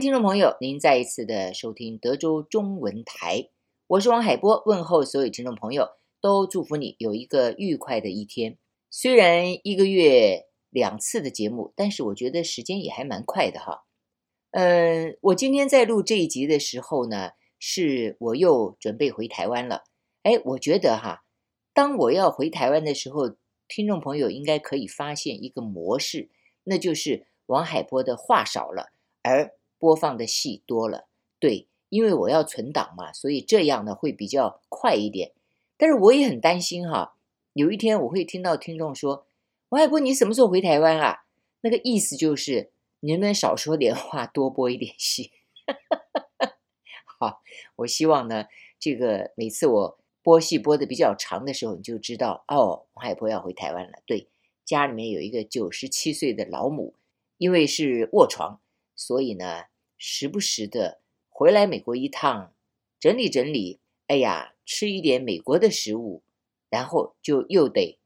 听众朋友，您再一次的收听德州中文台，我是王海波，问候所有听众朋友，都祝福你有一个愉快的一天。虽然一个月两次的节目，但是我觉得时间也还蛮快的哈。嗯，我今天在录这一集的时候呢，是我又准备回台湾了。哎，我觉得哈，当我要回台湾的时候，听众朋友应该可以发现一个模式，那就是王海波的话少了，而播放的戏多了，对，因为我要存档嘛，所以这样呢会比较快一点。但是我也很担心哈，有一天我会听到听众说：“王海波，你什么时候回台湾啊？”那个意思就是，你能不能少说点话，多播一点戏？好，我希望呢，这个每次我播戏播的比较长的时候，你就知道哦，王海波要回台湾了。对，家里面有一个九十七岁的老母，因为是卧床。所以呢，时不时的回来美国一趟，整理整理，哎呀，吃一点美国的食物，然后就又得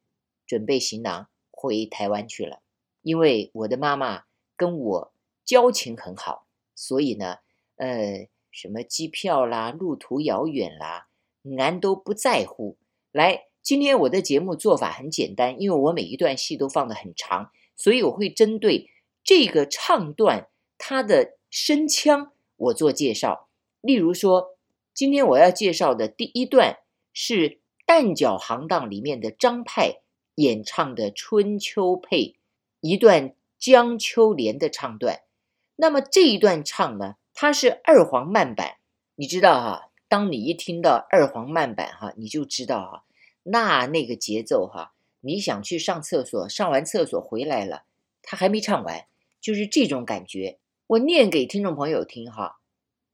准备行囊回台湾去了。因为我的妈妈跟我交情很好，所以呢，呃，什么机票啦、路途遥远啦，俺都不在乎。来，今天我的节目做法很简单，因为我每一段戏都放得很长，所以我会针对这个唱段。他的声腔，我做介绍。例如说，今天我要介绍的第一段是《旦角行当》里面的张派演唱的春秋配，一段江秋莲的唱段。那么这一段唱呢，它是二黄慢板。你知道哈，当你一听到二黄慢板哈，你就知道哈，那那个节奏哈，你想去上厕所，上完厕所回来了，他还没唱完，就是这种感觉。我念给听众朋友听哈，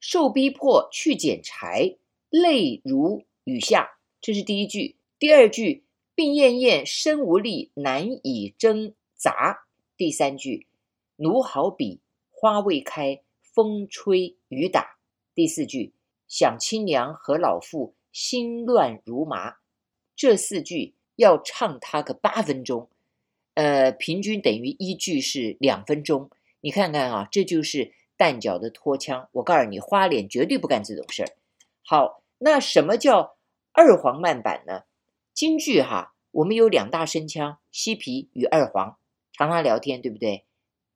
受逼迫去捡柴，泪如雨下，这是第一句。第二句，病恹恹身无力，难以挣扎。第三句，奴好比花未开，风吹雨打。第四句，想亲娘和老父，心乱如麻。这四句要唱它个八分钟，呃，平均等于一句是两分钟。你看看啊，这就是旦角的拖腔。我告诉你，花脸绝对不干这种事儿。好，那什么叫二黄慢板呢？京剧哈，我们有两大声腔，西皮与二黄。常常聊天，对不对？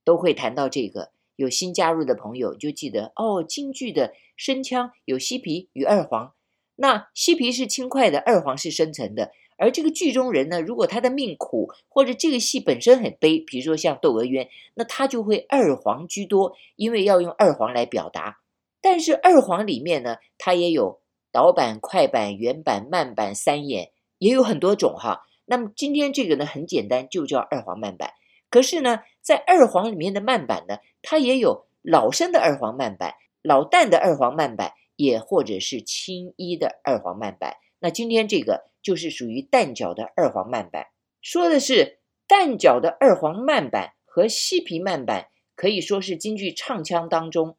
都会谈到这个。有新加入的朋友就记得哦，京剧的声腔有西皮与二黄。那西皮是轻快的，二黄是深沉的。而这个剧中人呢，如果他的命苦，或者这个戏本身很悲，比如说像《窦娥冤》，那他就会二黄居多，因为要用二黄来表达。但是二黄里面呢，它也有导板、快板、原板、慢板、三演，也有很多种哈。那么今天这个呢，很简单，就叫二黄慢板。可是呢，在二黄里面的慢板呢，它也有老生的二黄慢板、老旦的二黄慢板，也或者是青衣的二黄慢板。那今天这个。就是属于旦角的二黄慢板，说的是旦角的二黄慢板和西皮慢板，可以说是京剧唱腔当中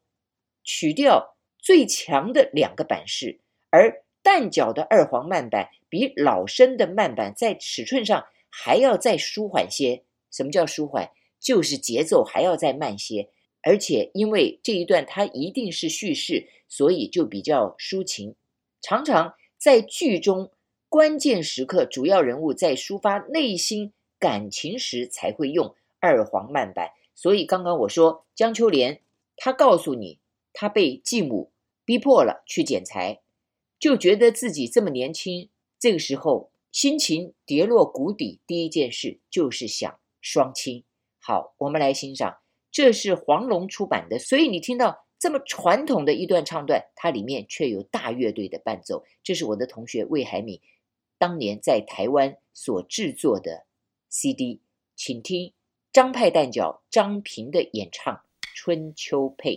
曲调最强的两个板式。而旦角的二黄慢板比老生的慢板在尺寸上还要再舒缓些。什么叫舒缓？就是节奏还要再慢些。而且因为这一段它一定是叙事，所以就比较抒情，常常在剧中。关键时刻，主要人物在抒发内心感情时才会用二黄慢板。所以刚刚我说江秋莲，她告诉你，她被继母逼迫了去捡柴，就觉得自己这么年轻，这个时候心情跌落谷底，第一件事就是想双亲。好，我们来欣赏，这是黄龙出版的，所以你听到这么传统的一段唱段，它里面却有大乐队的伴奏。这是我的同学魏海敏。当年在台湾所制作的 CD，请听张派旦角张平的演唱《春秋配》。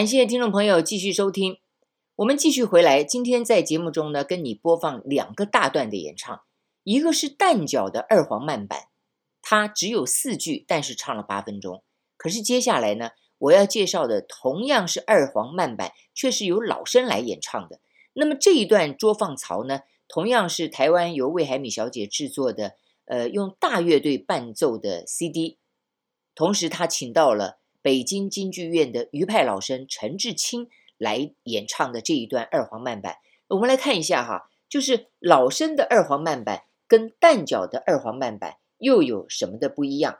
感谢听众朋友继续收听，我们继续回来。今天在节目中呢，跟你播放两个大段的演唱，一个是旦角的二黄慢板，它只有四句，但是唱了八分钟。可是接下来呢，我要介绍的同样是二黄慢板，却是由老生来演唱的。那么这一段捉放曹呢，同样是台湾由魏海敏小姐制作的，呃，用大乐队伴奏的 CD，同时他请到了。北京京剧院的余派老生陈志清来演唱的这一段二黄慢板，我们来看一下哈，就是老生的二黄慢板跟旦角的二黄慢板又有什么的不一样？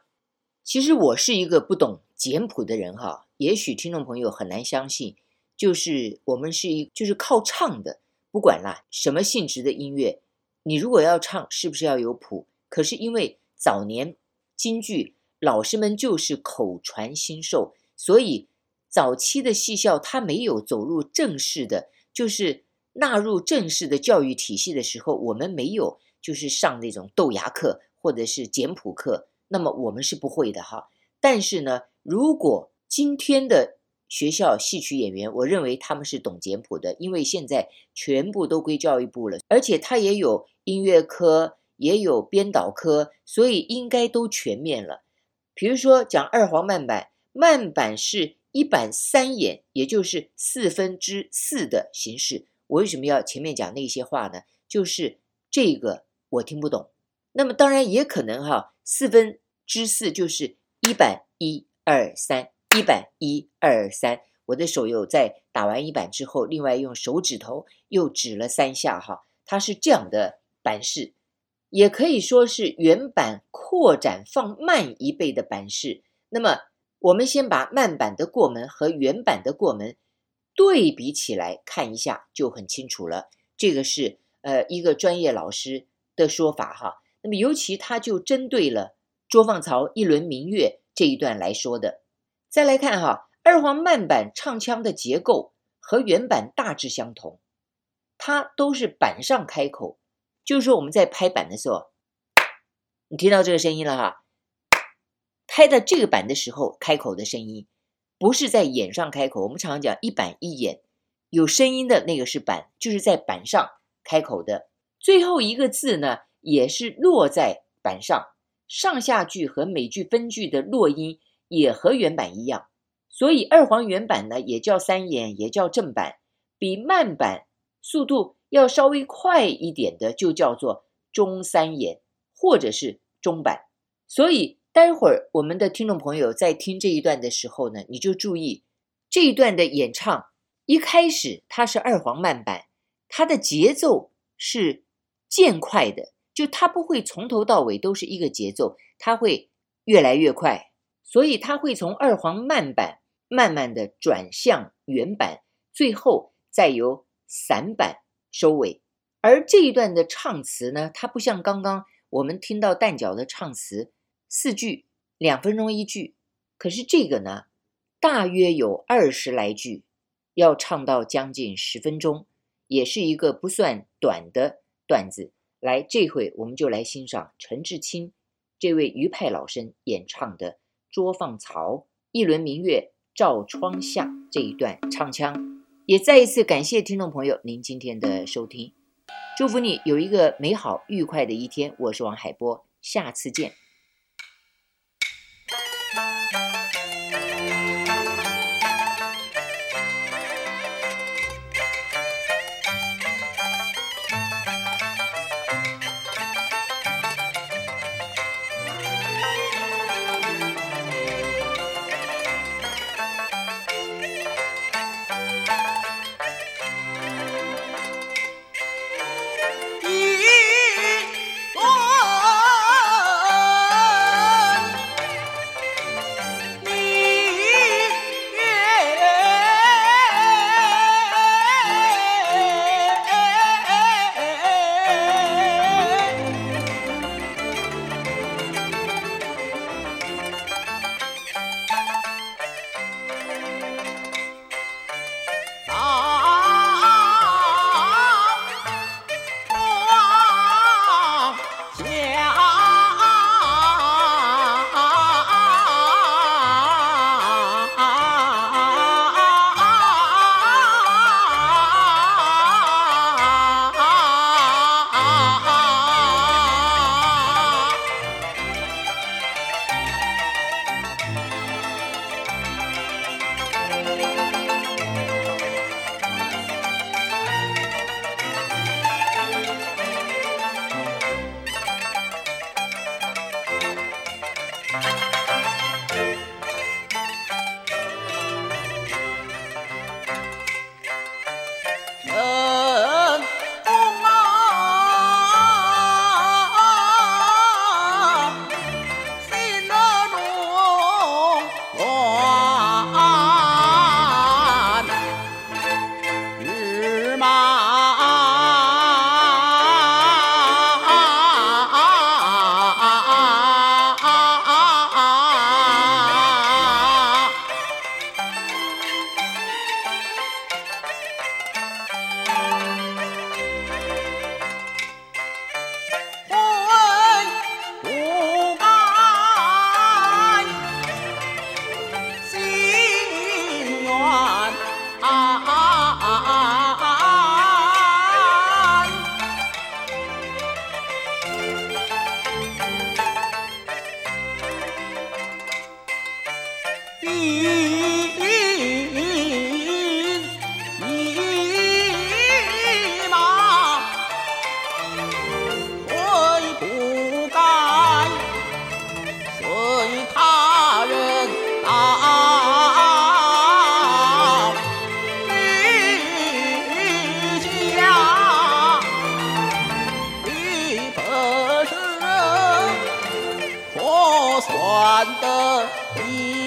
其实我是一个不懂简谱的人哈，也许听众朋友很难相信，就是我们是一就是靠唱的，不管啦什么性质的音乐，你如果要唱，是不是要有谱？可是因为早年京剧。老师们就是口传心授，所以早期的戏校他没有走入正式的，就是纳入正式的教育体系的时候，我们没有就是上那种豆芽课或者是简谱课，那么我们是不会的哈。但是呢，如果今天的学校戏曲演员，我认为他们是懂简谱的，因为现在全部都归教育部了，而且他也有音乐科，也有编导科，所以应该都全面了。比如说讲二黄慢板，慢板是一板三眼，也就是四分之四的形式。我为什么要前面讲那些话呢？就是这个我听不懂。那么当然也可能哈，四分之四就是一板一二三，一板一二三。我的手有在打完一板之后，另外用手指头又指了三下哈，它是这样的板式。也可以说是原版扩展放慢一倍的版式。那么，我们先把慢板的过门和原版的过门对比起来看一下，就很清楚了。这个是呃一个专业老师的说法哈。那么，尤其他就针对了捉放曹一轮明月这一段来说的。再来看哈，二黄慢板唱腔的结构和原版大致相同，它都是板上开口。就是说，我们在拍板的时候，你听到这个声音了哈？拍到这个板的时候，开口的声音，不是在眼上开口。我们常常讲一板一眼，有声音的那个是板，就是在板上开口的。最后一个字呢，也是落在板上。上下句和每句分句的落音也和原版一样，所以二黄原版呢，也叫三眼，也叫正板，比慢板速度。要稍微快一点的，就叫做中三眼，或者是中板。所以待会儿我们的听众朋友在听这一段的时候呢，你就注意这一段的演唱，一开始它是二黄慢板，它的节奏是渐快的，就它不会从头到尾都是一个节奏，它会越来越快，所以它会从二黄慢板慢慢的转向原板，最后再由散板。收尾，而这一段的唱词呢，它不像刚刚我们听到旦角的唱词，四句两分钟一句，可是这个呢，大约有二十来句，要唱到将近十分钟，也是一个不算短的段子。来，这回我们就来欣赏陈志清这位余派老生演唱的《捉放曹一轮明月照窗下》这一段唱腔。也再一次感谢听众朋友您今天的收听，祝福你有一个美好愉快的一天。我是王海波，下次见。ಈ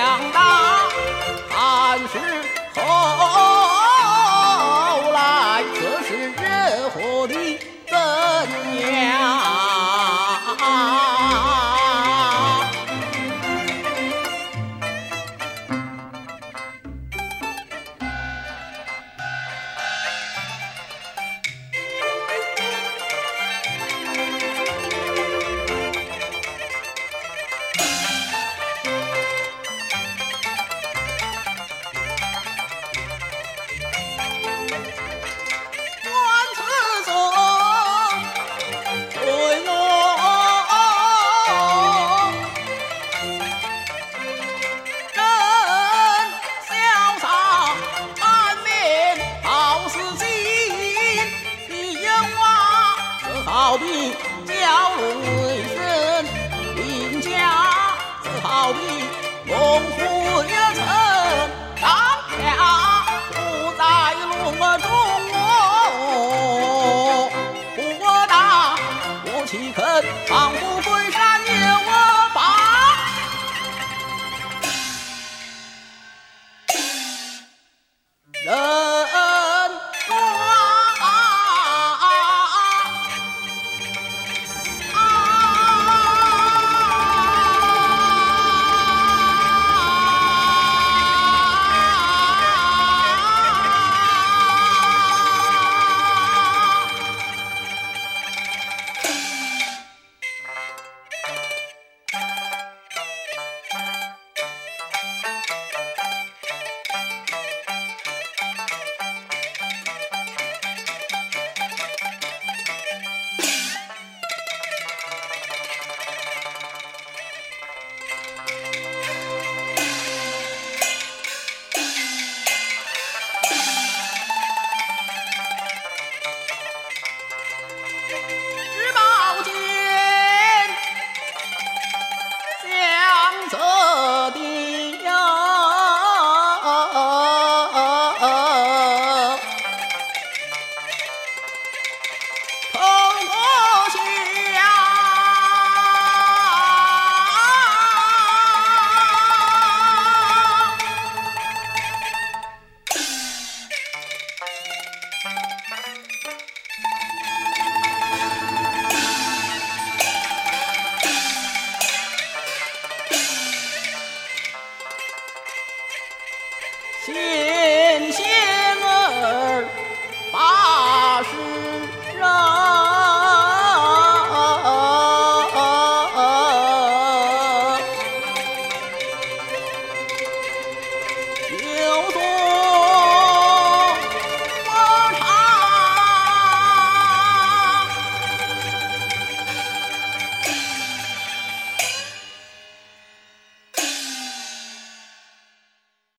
两大汉室。龙虎一争上下都在笼中我我岂肯归